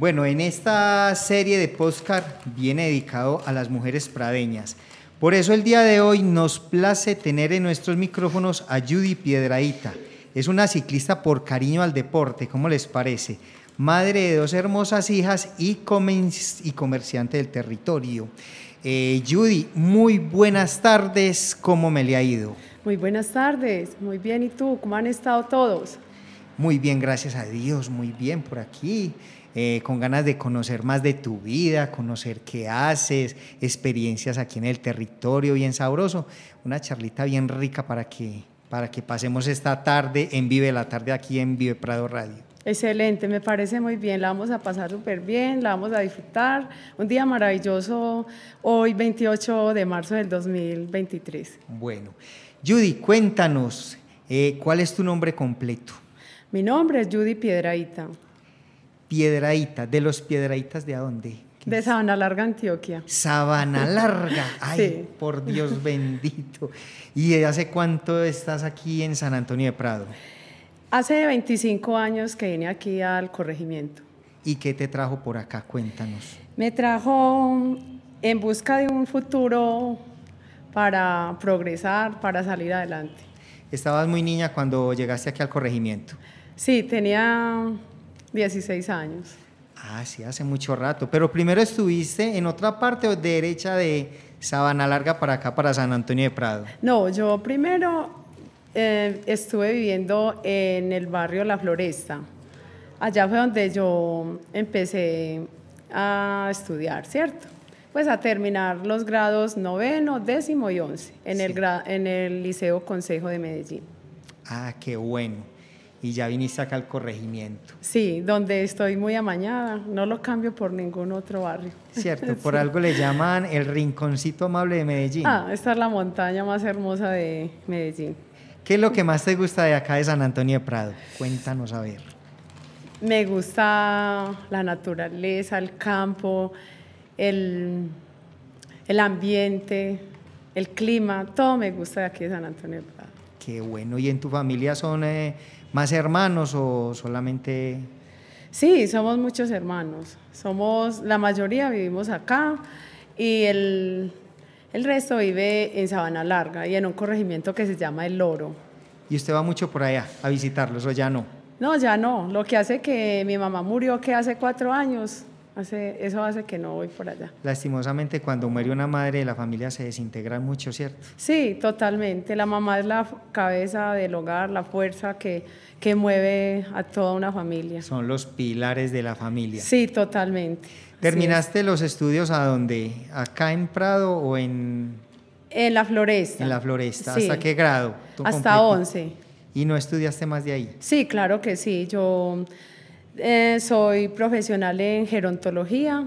Bueno, en esta serie de postcard viene dedicado a las mujeres pradeñas. Por eso el día de hoy nos place tener en nuestros micrófonos a Judy Piedraíta. Es una ciclista por cariño al deporte, ¿cómo les parece? Madre de dos hermosas hijas y, y comerciante del territorio. Eh, Judy, muy buenas tardes, ¿cómo me le ha ido? Muy buenas tardes, muy bien, ¿y tú? ¿Cómo han estado todos? Muy bien, gracias a Dios, muy bien por aquí. Eh, con ganas de conocer más de tu vida, conocer qué haces, experiencias aquí en el territorio, bien sabroso. Una charlita bien rica para que, para que pasemos esta tarde en Vive la Tarde aquí en Vive Prado Radio. Excelente, me parece muy bien, la vamos a pasar súper bien, la vamos a disfrutar. Un día maravilloso hoy, 28 de marzo del 2023. Bueno, Judy, cuéntanos, eh, ¿cuál es tu nombre completo? Mi nombre es Judy Piedraíta. Piedraíta, ¿de los Piedraítas de dónde? De Sabana Larga, Antioquia. Sabana Larga, ay, por Dios bendito. ¿Y hace cuánto estás aquí en San Antonio de Prado? Hace 25 años que vine aquí al corregimiento. ¿Y qué te trajo por acá? Cuéntanos. Me trajo en busca de un futuro para progresar, para salir adelante. ¿Estabas muy niña cuando llegaste aquí al corregimiento? Sí, tenía 16 años. Ah, sí, hace mucho rato. Pero primero estuviste en otra parte derecha de Sabana Larga para acá, para San Antonio de Prado. No, yo primero eh, estuve viviendo en el barrio La Floresta. Allá fue donde yo empecé a estudiar, ¿cierto? Pues a terminar los grados noveno, décimo y once en, el, en el Liceo Consejo de Medellín. Ah, qué bueno y ya viniste acá al corregimiento. Sí, donde estoy muy amañada, no lo cambio por ningún otro barrio. Cierto, por algo le llaman el rinconcito amable de Medellín. Ah, esta es la montaña más hermosa de Medellín. ¿Qué es lo que más te gusta de acá de San Antonio de Prado? Cuéntanos a ver. Me gusta la naturaleza, el campo, el, el ambiente, el clima, todo me gusta de aquí de San Antonio de Prado. Qué bueno, ¿y en tu familia son... Eh, más hermanos o solamente...? Sí, somos muchos hermanos. Somos, la mayoría vivimos acá y el, el resto vive en Sabana Larga y en un corregimiento que se llama El Loro. ¿Y usted va mucho por allá a visitarlos o ya no? No, ya no. Lo que hace que mi mamá murió que hace cuatro años, hace, eso hace que no voy por allá. Lastimosamente cuando muere una madre la familia se desintegra mucho, ¿cierto? Sí, totalmente. La mamá es la cabeza del hogar, la fuerza que, que mueve a toda una familia. Son los pilares de la familia. Sí, totalmente. ¿Terminaste los estudios a dónde? ¿Acá en Prado o en...? En la Floresta. En la Floresta. ¿Hasta qué grado? Hasta 11. ¿Y no estudiaste más de ahí? Sí, claro que sí. Yo eh, soy profesional en gerontología,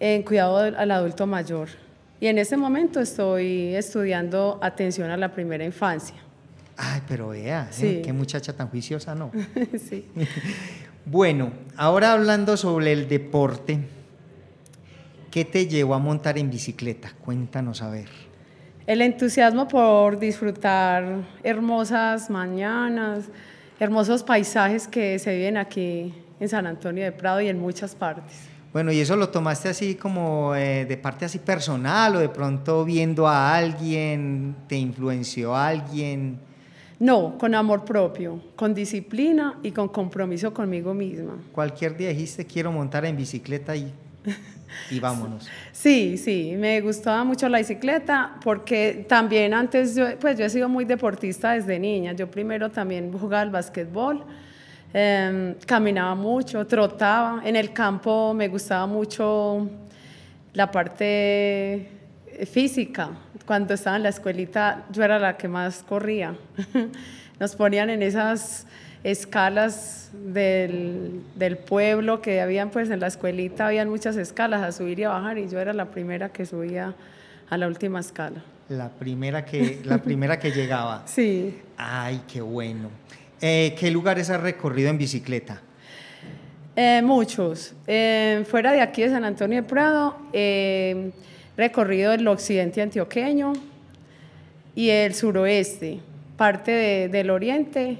en cuidado al adulto mayor. Y en este momento estoy estudiando atención a la primera infancia. Ay, pero vea, ¿eh? qué muchacha tan juiciosa, ¿no? sí. bueno, ahora hablando sobre el deporte, ¿qué te llevó a montar en bicicleta? Cuéntanos a ver. El entusiasmo por disfrutar hermosas mañanas, hermosos paisajes que se viven aquí en San Antonio de Prado y en muchas partes. Bueno, ¿y eso lo tomaste así como eh, de parte así personal o de pronto viendo a alguien, te influenció a alguien? No, con amor propio, con disciplina y con compromiso conmigo misma. Cualquier día dijiste quiero montar en bicicleta y y vámonos. Sí, sí, me gustaba mucho la bicicleta porque también antes, yo, pues yo he sido muy deportista desde niña. Yo primero también jugaba al básquetbol, em, caminaba mucho, trotaba. En el campo me gustaba mucho la parte física. Cuando estaba en la escuelita yo era la que más corría. Nos ponían en esas escalas del, del, pueblo que habían pues en la escuelita habían muchas escalas a subir y a bajar y yo era la primera que subía a la última escala. La primera que, la primera que llegaba. Sí. Ay, qué bueno. Eh, ¿Qué lugares has recorrido en bicicleta? Eh, muchos. Eh, fuera de aquí de San Antonio de Prado, he recorrido el occidente antioqueño y el suroeste, parte del oriente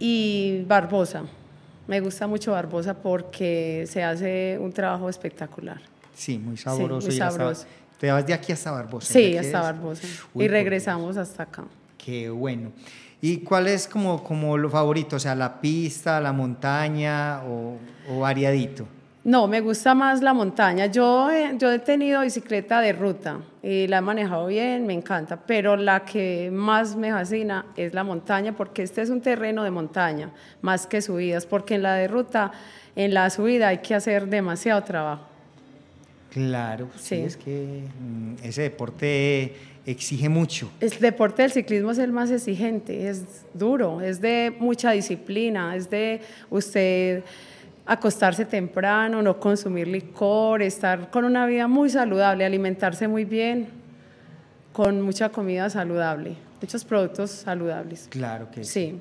y Barbosa. Me gusta mucho Barbosa porque se hace un trabajo espectacular. Sí, muy sabroso. muy ir hasta- sabroso. ¿Te vas de aquí hasta Barbosa? Sí, ¿De aquí hasta? Barbosa. Uy, y por regresamos hasta acá. Qué bueno. ¿Y cuál es como, como lo favorito? O sea, la pista, la montaña o, o variadito. No, me gusta más la montaña. Yo, he- yo he tenido bicicleta de ruta y la he manejado bien, me encanta, pero la que más me fascina es la montaña porque este es un terreno de montaña, más que subidas, porque en la de ruta, en la subida hay que hacer demasiado trabajo. Claro, sí, Sí. es que mm, ese deporte exige mucho. El deporte del ciclismo es el más exigente, es duro, es de mucha disciplina, es de usted acostarse temprano, no consumir licor, estar con una vida muy saludable, alimentarse muy bien, con mucha comida saludable, muchos productos saludables. Claro que sí. Sí.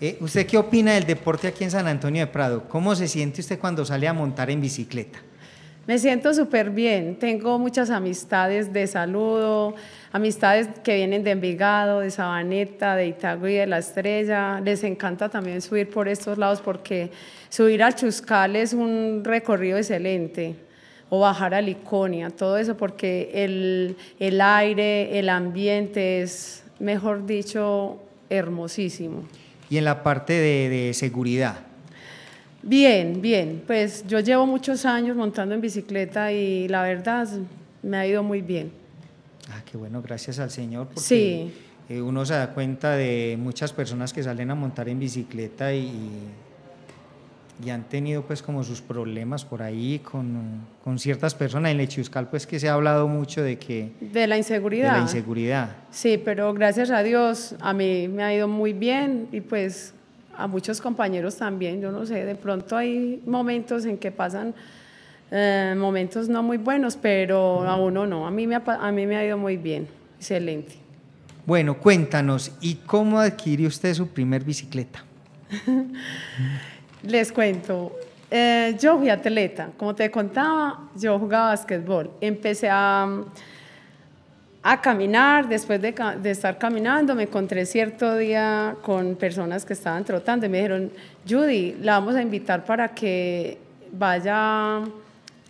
Eh, ¿Usted qué opina del deporte aquí en San Antonio de Prado? ¿Cómo se siente usted cuando sale a montar en bicicleta? Me siento súper bien. Tengo muchas amistades de saludo, amistades que vienen de Envigado, de Sabaneta, de Itagüí, de La Estrella. Les encanta también subir por estos lados porque subir al Chuscal es un recorrido excelente. O bajar a Liconia, todo eso porque el, el aire, el ambiente es, mejor dicho, hermosísimo. Y en la parte de, de seguridad. Bien, bien. Pues yo llevo muchos años montando en bicicleta y la verdad me ha ido muy bien. Qué bueno, gracias al Señor. Porque Sí. eh, uno se da cuenta de muchas personas que salen a montar en bicicleta y, y han tenido pues como sus problemas por ahí con, con ciertas personas. En Lechuscal pues que se ha hablado mucho de que De la de inseguridad. la inseguridad. Sí, pero gracias a Dios a mí me ha ido muy bien y pues a muchos compañeros también. Yo no sé, de pronto hay momentos en que pasan eh, momentos no muy buenos, pero a uno no. A mí, me ha, a mí me ha ido muy bien. Excelente. Bueno, cuéntanos, ¿y cómo adquirió usted su primer bicicleta? Les cuento, eh, yo fui atleta, como te contaba, yo jugaba básquetbol. Empecé a, a caminar, después de, de estar caminando me encontré cierto día con personas que estaban trotando y me dijeron, Judy, la vamos a invitar para que vaya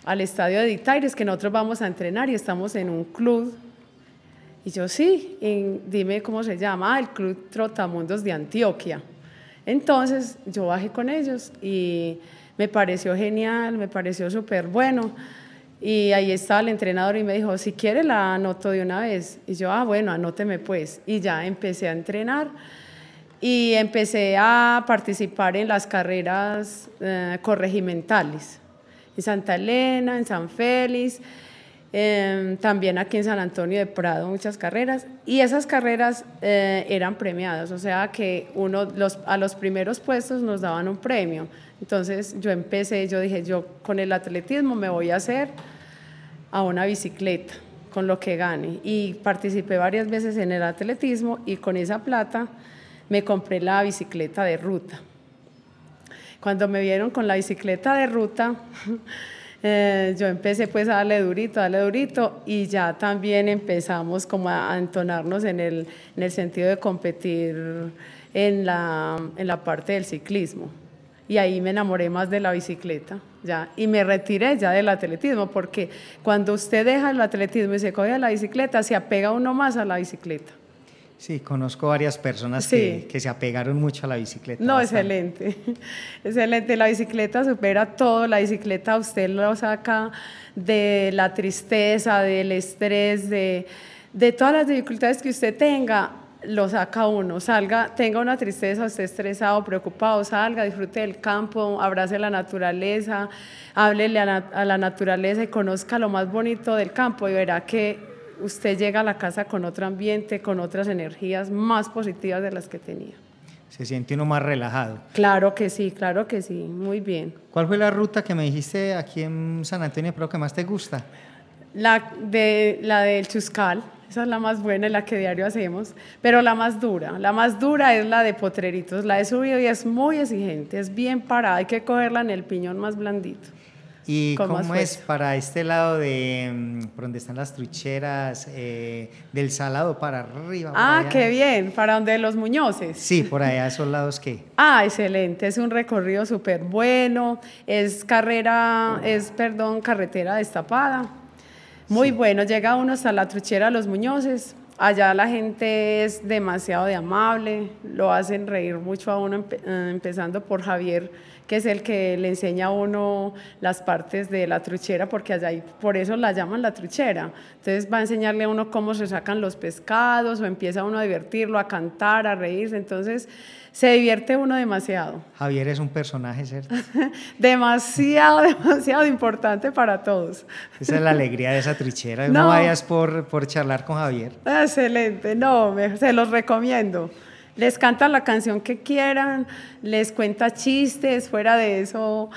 al estadio de Ditaires, que nosotros vamos a entrenar y estamos en un club y yo sí, dime cómo se llama, ah, el Club Trotamundos de Antioquia. Entonces yo bajé con ellos y me pareció genial, me pareció súper bueno. Y ahí estaba el entrenador y me dijo, si quiere la anoto de una vez. Y yo, ah, bueno, anóteme pues. Y ya empecé a entrenar y empecé a participar en las carreras eh, corregimentales. En Santa Elena, en San Félix, eh, también aquí en San Antonio de Prado, muchas carreras. Y esas carreras eh, eran premiadas, o sea que uno, los, a los primeros puestos nos daban un premio. Entonces yo empecé, yo dije, yo con el atletismo me voy a hacer a una bicicleta con lo que gane. Y participé varias veces en el atletismo y con esa plata me compré la bicicleta de ruta. Cuando me vieron con la bicicleta de ruta, eh, yo empecé pues a darle durito, a darle durito y ya también empezamos como a, entonarnos en el, en el sentido de competir en la, en la parte del ciclismo. Y ahí me enamoré más de la bicicleta, ya. Y me retiré ya del atletismo, porque cuando usted deja el atletismo y se coge a la bicicleta, se apega uno más a la bicicleta. Sí, conozco varias personas Sí. que, que se apegaron mucho a la bicicleta. No, bastante. excelente. Excelente. La bicicleta supera todo. La bicicleta usted lo saca de la tristeza, del estrés, de, de todas las dificultades que usted tenga. Lo saca uno. Salga, tenga una tristeza, esté estresado, preocupado, salga, disfrute del campo, abrace la naturaleza, háblele a, na- a la naturaleza y conozca lo más bonito del campo y verá que usted llega a la casa con otro ambiente, con otras energías más positivas de las que tenía. Se siente uno más relajado. Claro que sí, claro que sí, muy bien. ¿Cuál fue la ruta que me dijiste aquí en San Antonio Prado que más te gusta? La, de, la del Chuscal, esa es la más buena y la que diario hacemos, pero la más dura, la más dura es la de Potreritos, la he subido y es muy exigente, es bien parada, hay que cogerla en el piñón más blandito. ¿Y cómo es para este lado de mm, por donde están las trucheras, eh, del salado para arriba? Ah, qué bien, para donde los Muñozes. Sí, por allá, esos lados que. Ah, excelente, es un recorrido súper bueno, es carrera, es, perdón, carretera destapada. Muy bueno, llega uno hasta la truchera Los Muñozes, allá la gente es demasiado de amable, lo hacen reír mucho a uno, empe- eh, empezando por Javier, que es el que le enseña a uno las partes de la truchera, porque allá hay, por eso la llaman la truchera. Entonces va a enseñarle a uno cómo se sacan los pescados, o empieza uno a divertirlo, a cantar, a reírse, entonces se divierte uno demasiado. Javier es un personaje, ¿cierto? demasiado, demasiado importante para todos. Esa es la alegría de esa truchera. No, No. vayas por, por charlar con Javier. Excelente, no, me- se los recomiendo. Les canta la canción que quieran, les cuenta chistes, fuera de eso,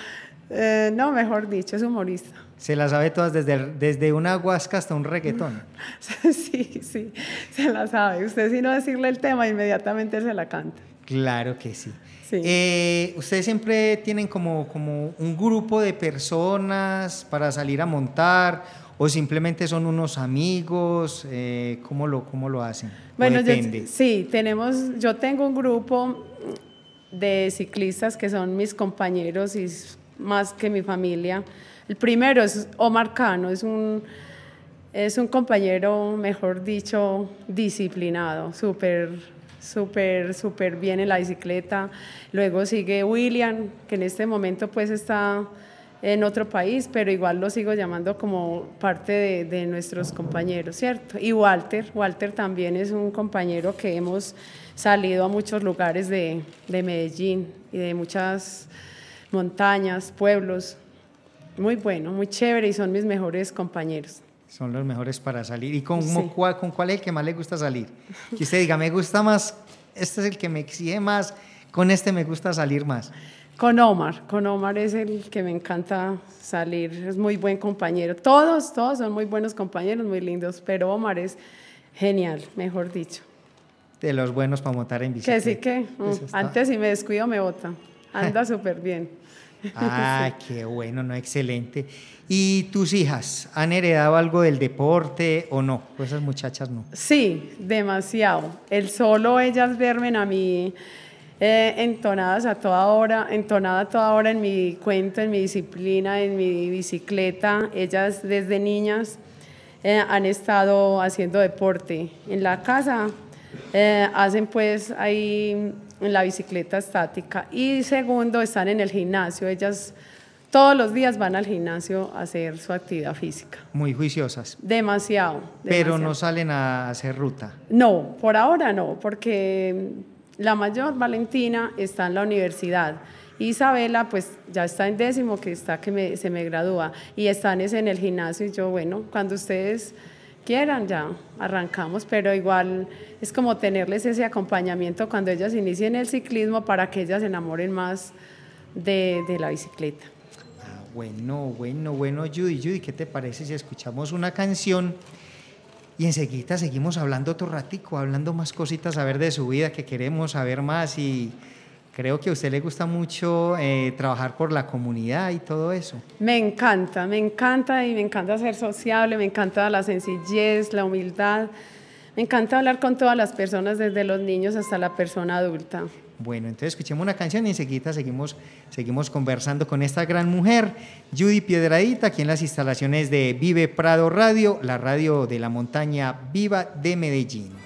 eh, no, mejor dicho, es humorista. Se la sabe todas desde, desde una huasca hasta un reggaetón. Sí, sí, se la sabe. Usted si no decirle el tema, inmediatamente se la canta. Claro que sí. Sí. Eh, ¿Ustedes siempre tienen como, como un grupo de personas para salir a montar o simplemente son unos amigos? Eh, ¿cómo, lo, ¿Cómo lo hacen? ¿O Bueno, yo- sí, tenemos, yo tengo un grupo de ciclistas que son mis compañeros y más que mi familia. El primero es Omar Cano, es un, es un compañero, mejor dicho, disciplinado, súper, súper, súper bien en la bicicleta. Luego sigue William, que en este momento pues está en otro país, pero igual lo sigo llamando como parte de, de nuestros compañeros, ¿cierto? Y Walter, Walter también es un compañero que hemos salido a muchos lugares de, de Medellín y de muchas montañas, pueblos. Muy bueno, muy chévere y son mis mejores compañeros. Son los mejores para salir. ¿Y con, Sí. cuál, con cuál es el que más le gusta salir? Que usted diga, me gusta más, este es el que me exige más, con este me gusta salir más. Con Omar, con Omar es el que me encanta salir, es muy buen compañero. Todos, todos son muy buenos compañeros, muy lindos, pero Omar es genial, mejor dicho. De los buenos para montar en bicicleta. Que sí que, mm, antes si me descuido me bota, anda súper bien. Ah, qué bueno, no, excelente. ¿Y tus hijas han heredado algo del deporte o no? Pues esas muchachas no. Sí, demasiado. El solo ellas verme a mí eh, entonadas a toda hora, entonada a toda hora en mi cuento, en mi disciplina, en mi bicicleta. Ellas desde niñas eh, han estado haciendo deporte. En la casa eh, hacen pues ahí en la bicicleta estática y segundo están en el gimnasio. Ellas todos los días van al gimnasio a hacer su actividad física. Muy juiciosas. Demasiado. Pero demasiado. no salen a hacer ruta. No, por ahora no, porque la mayor Valentina está en la universidad. Isabela, pues ya está en décimo, que está que se me gradúa, y están es en el gimnasio. Y yo, bueno, cuando ustedes quieran, ya arrancamos, pero igual es como tenerles ese acompañamiento cuando ellas inicien el ciclismo para que ellas se enamoren más de, de la bicicleta. Ah, bueno, bueno, bueno, Judy. Judy, ¿qué te parece si escuchamos una canción y enseguida seguimos hablando otro ratico, hablando más cositas, a ver de su vida, que queremos saber más y creo que a usted le gusta mucho eh, trabajar por la comunidad y todo eso. Me encanta, me encanta y me encanta ser sociable, me encanta la sencillez, la humildad, me encanta hablar con todas las personas, desde los niños hasta la persona adulta. Bueno, entonces escuchemos una canción y enseguida seguimos, seguimos conversando con esta gran mujer, Judy Piedradita, aquí en las instalaciones de Vive Prado Radio, la radio de la montaña viva de Medellín.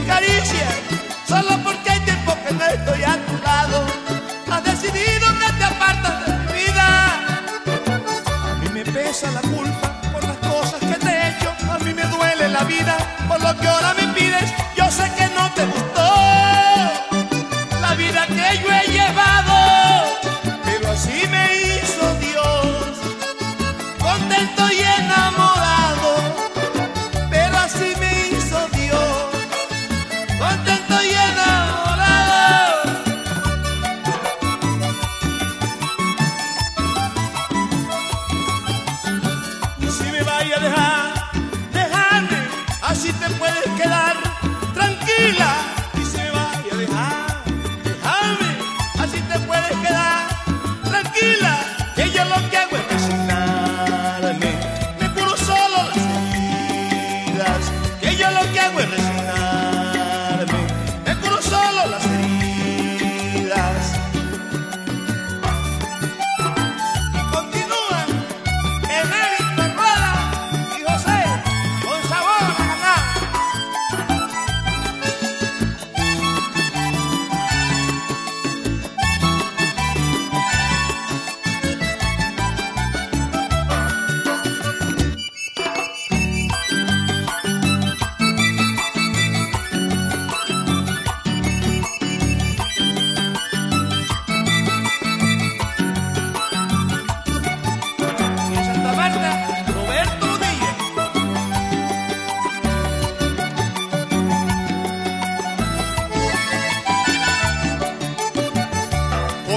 Caricias, solo porque hay tiempo que no estoy a tu lado. Has decidido que te apartas de mi vida. A mí me pesa la culpa por las cosas que te he hecho. A mí me duele la vida por lo que ahora me pides. Yo sé que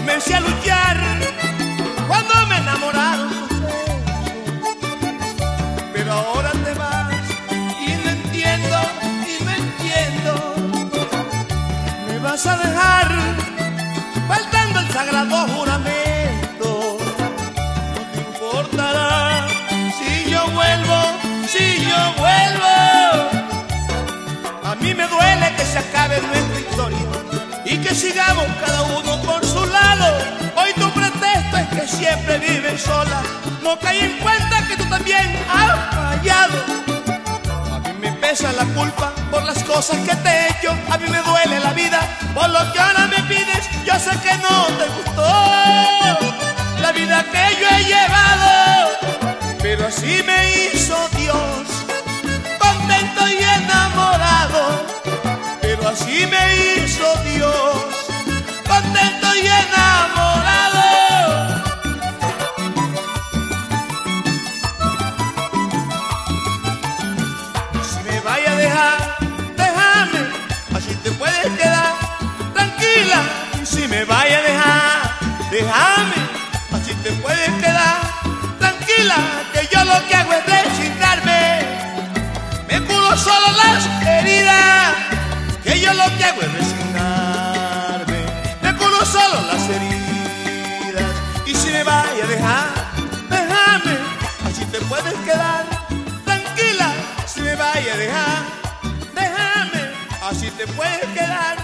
Comencé a luchar cuando me enamoraron tus besos. Pero ahora te vas y no entiendo, y no entiendo. Me vas a dejar faltando el sagrado juramento. No te importará si yo vuelvo, si yo vuelvo. A mí me duele que se acabe nuestra historia y que sigamos cada uno siempre vives sola. No caí en cuenta que tú también has fallado. A mí me pesa la culpa por las cosas que te he hecho. A mí me duele la vida por lo que ahora me pides. Yo sé que no te gustó la vida que yo he llevado, pero así me hizo Dios, contento y enamorado. Pero así me hizo Dios, déjame, así te puedes quedar tranquila. Que yo lo que hago es resignarme, me curo solo las heridas. Que yo lo que hago es resignarme, me curo solo las heridas. Y si me vaya a dejar, déjame, así te puedes quedar tranquila. Si me vaya a dejar, déjame, así te puedes quedar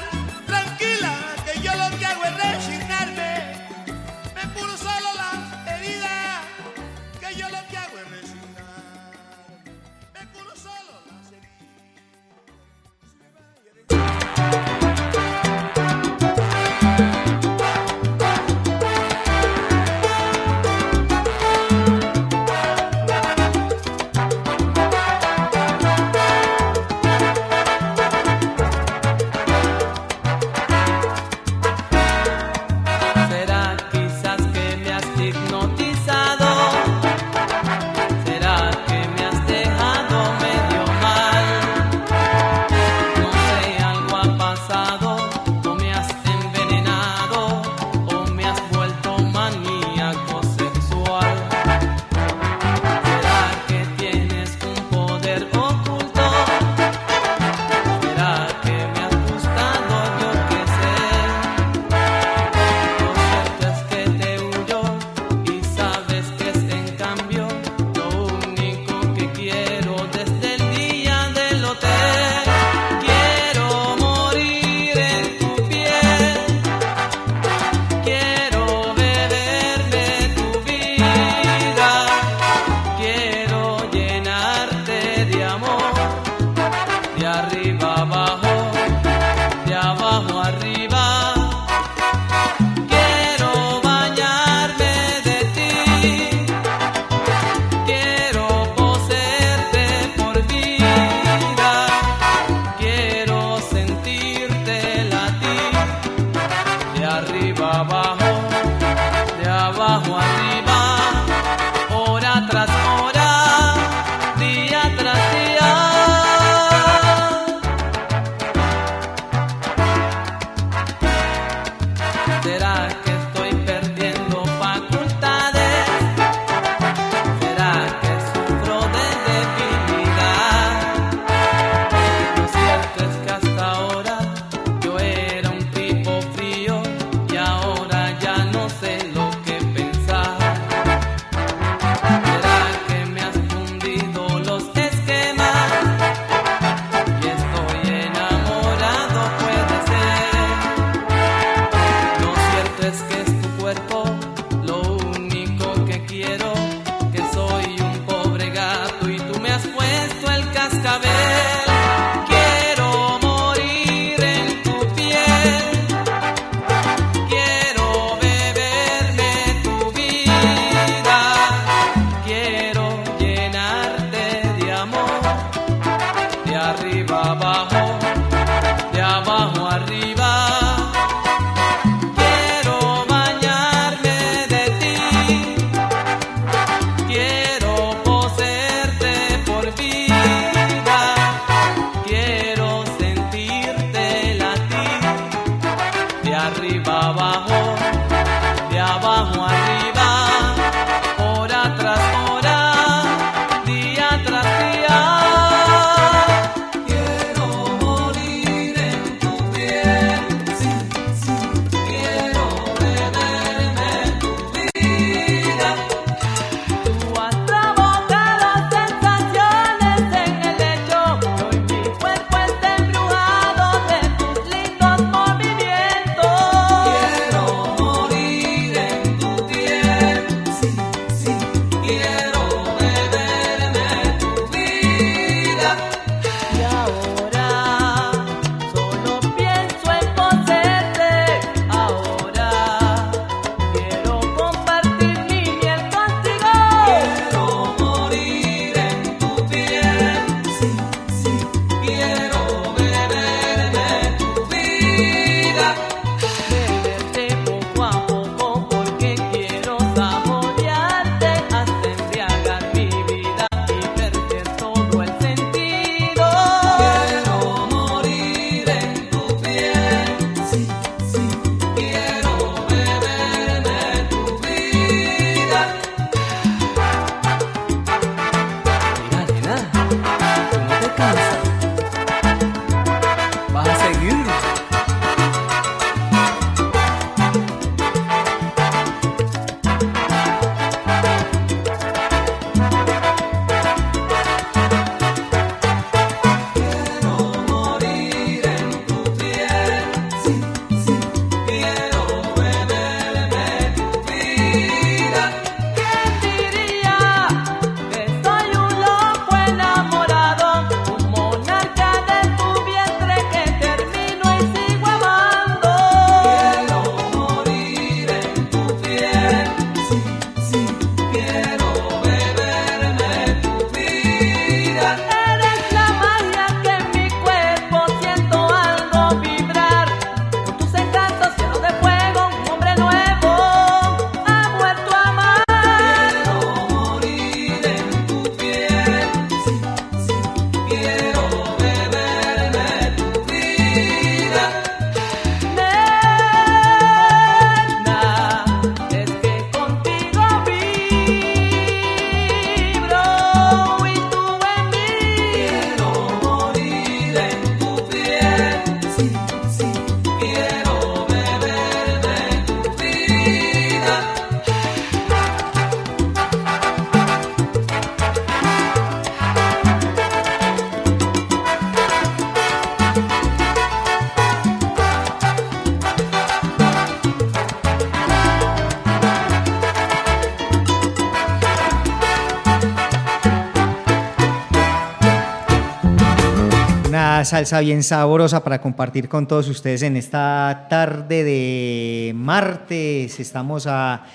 salsa bien sabrosa para compartir con todos ustedes en esta tarde de martes. Estamos a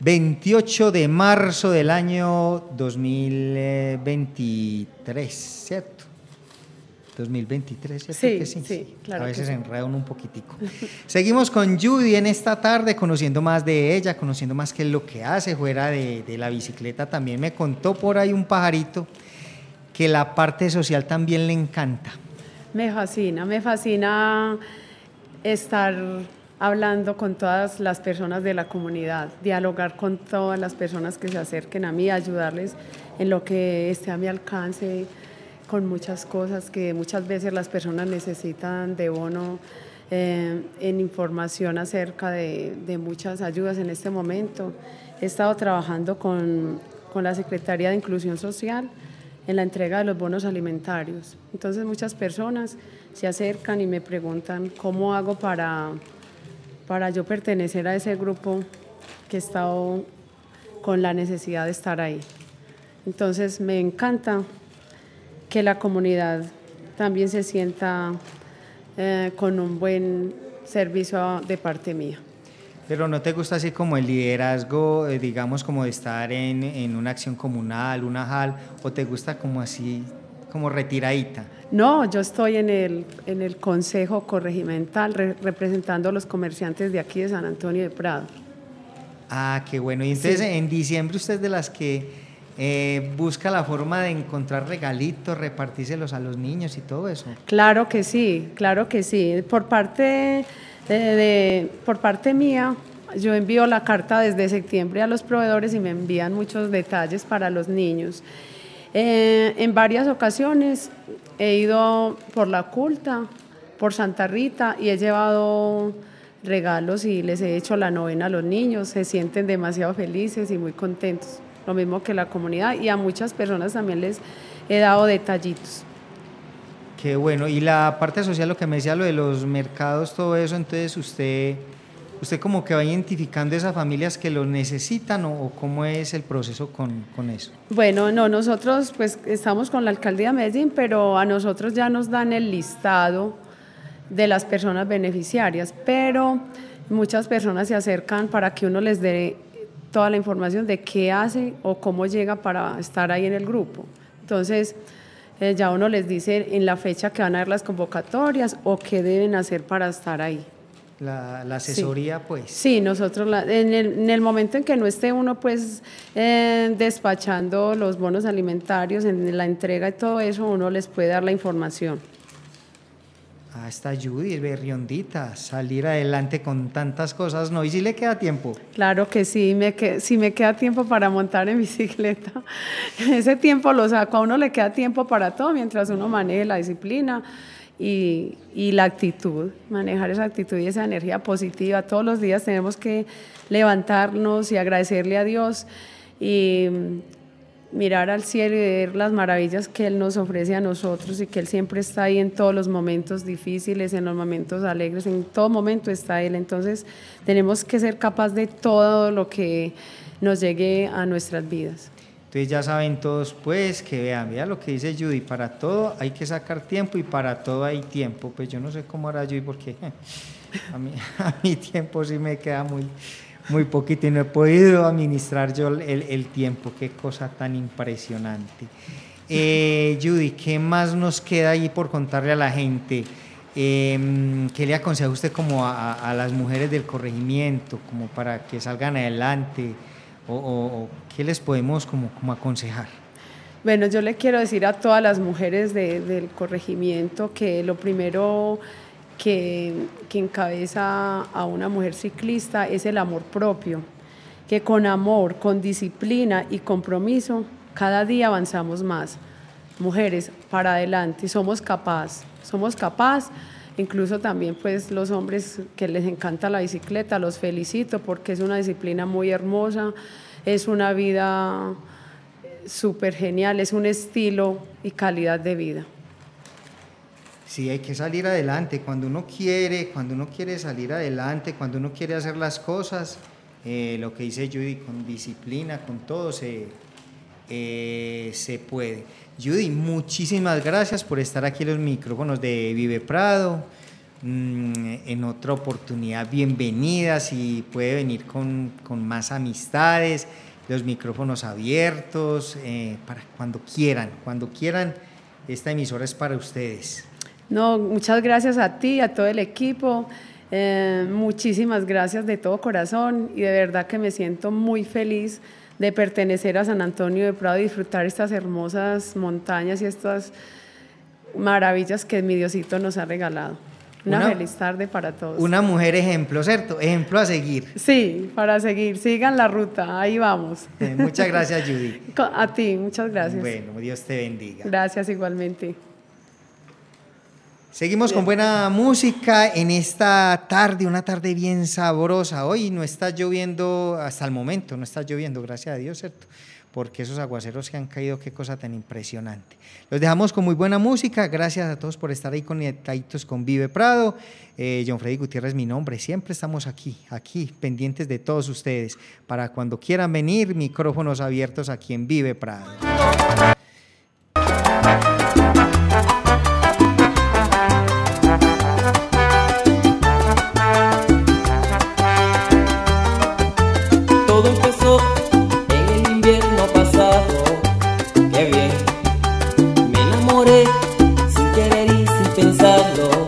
28 de marzo del año 2023, ¿cierto? 2023, ¿cierto? Sí, que sí, claro A veces sí. enredan un poquitico. Seguimos con Judy en esta tarde, conociendo más de ella, conociendo más qué es lo que hace fuera de, de la bicicleta. También me contó por ahí un pajarito que la parte social también le encanta. Me fascina, me fascina estar hablando con todas las personas de la comunidad, dialogar con todas las personas que se acerquen a mí, ayudarles en lo que esté a mi alcance, con muchas cosas que muchas veces las personas necesitan de bono eh, en información acerca de, de muchas ayudas en este momento. He estado trabajando con, con la Secretaría de Inclusión Social en la entrega de los bonos alimentarios. Entonces muchas personas se acercan y me preguntan cómo hago para, para yo pertenecer a ese grupo que he estado con la necesidad de estar ahí. Entonces me encanta que la comunidad también se sienta eh, con un buen servicio de parte mía. Pero no te gusta así como el liderazgo, eh, digamos, como de estar en, en una acción comunal, una JAL, o te gusta como así, como retiradita. No, yo estoy en el, en el Consejo Corregimental re- representando a los comerciantes de aquí de San Antonio de Prado. Ah, qué bueno. Y entonces Sí. en diciembre usted es de las que eh, busca la forma de encontrar regalitos, repartírselos a los niños y todo eso. Claro que sí, claro que sí. Por parte, de, por parte mía, yo envío la carta desde septiembre a los proveedores y me envían muchos detalles para los niños. Eh, en varias ocasiones he ido por la culta, por Santa Rita y he llevado regalos y les he hecho la novena a los niños. Se sienten demasiado felices y muy contentos. Lo mismo que la comunidad y a muchas personas también les he dado detallitos. Qué bueno. Y la parte social, lo que me decía, lo de los mercados, todo eso, entonces usted, usted como que va identificando esas familias que lo necesitan o, o cómo es el proceso con, con eso. Bueno, no, nosotros pues estamos con la alcaldía de Medellín, pero a nosotros ya nos dan el listado de las personas beneficiarias, pero muchas personas se acercan para que uno les dé toda la información de qué hace o cómo llega para estar ahí en el grupo. Entonces, ya uno les dice en la fecha que van a ver las convocatorias o qué deben hacer para estar ahí. La, la asesoría, pues. Sí, nosotros la- en, el, en el momento en que no esté uno pues eh, despachando los bonos alimentarios, en la entrega y todo eso, uno les puede dar la información. Está Judy, berriondita, salir adelante con tantas cosas, no, y si le queda tiempo. Claro que sí, me que, si me queda tiempo para montar en bicicleta, ese tiempo lo saco, a uno le queda tiempo para todo mientras uno maneje la disciplina y, y la actitud, manejar esa actitud y esa energía positiva. Todos los días tenemos que levantarnos y agradecerle a Dios y mirar al cielo y ver las maravillas que Él nos ofrece a nosotros y que Él siempre está ahí en todos los momentos difíciles, en los momentos alegres, en todo momento está Él. Entonces tenemos que ser capaces de todo lo que nos llegue a nuestras vidas. Entonces ya saben todos, pues, que vean, vean lo que dice Judy, para todo hay que sacar tiempo y para todo hay tiempo. Pues yo no sé cómo hará Judy porque a mí, a mi tiempo sí me queda muy, muy poquito y no he podido administrar yo el, el tiempo. Qué cosa tan impresionante. Eh, Judy, ¿qué más nos queda ahí por contarle a la gente? Eh, ¿Qué le aconseja usted como a, las mujeres del corregimiento, como para que salgan adelante? ¿O, qué les podemos como, como aconsejar? Bueno, yo le quiero decir a todas las mujeres de- del corregimiento que lo primero que, que encabeza a una mujer ciclista es el amor propio, que con amor, con disciplina y compromiso, cada día avanzamos más. Mujeres, para adelante, somos capaces, somos capaces. Incluso también pues los hombres que les encanta la bicicleta, los felicito porque es una disciplina muy hermosa, es una vida súper genial, es un estilo y calidad de vida. Sí, hay que salir adelante. Cuando uno quiere, cuando uno quiere salir adelante, cuando uno quiere hacer las cosas, eh, lo que dice Judy, con disciplina, con todo, se, eh, se puede. Judy, muchísimas gracias por estar aquí en los micrófonos de Vive Prado. Mm, en otra oportunidad, bienvenida, si puede venir con, con más amistades, los micrófonos abiertos, eh, para cuando quieran, cuando quieran, esta emisora es para ustedes. No, muchas gracias a ti, a todo el equipo. Eh, muchísimas gracias de todo corazón y de verdad que me siento muy feliz de pertenecer a San Antonio de Prado y disfrutar estas hermosas montañas y estas maravillas que mi Diosito nos ha regalado. Una, feliz tarde para todos. Una mujer ejemplo, ¿cierto? Ejemplo a seguir. Sí, para seguir. Sigan la ruta, ahí vamos. Eh, muchas gracias, Judy. A ti, muchas gracias. Bueno, Dios te bendiga. Gracias igualmente. Seguimos con buena música en esta tarde, una tarde bien sabrosa. Hoy no está lloviendo, hasta el momento no está lloviendo, gracias a Dios, ¿cierto? Porque esos aguaceros que han caído, qué cosa tan impresionante. Los dejamos con muy buena música. Gracias a todos por estar ahí conectaditos con Vive Prado. Eh, John Freddy Gutiérrez, mi nombre. Siempre estamos aquí, aquí, pendientes de todos ustedes. Para cuando quieran venir, micrófonos abiertos aquí en Vive Prado.